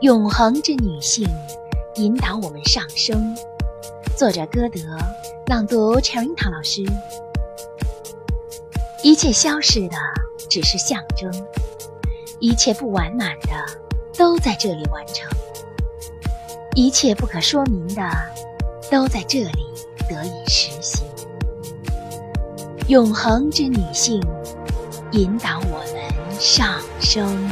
永恒之女性，引导我们上升。作者：歌德，朗读：陈云堂老师。一切消逝的只是象征，一切不完满的都在这里完成，一切不可说明的都在这里得以实行。永恒之女性，引导我们上升。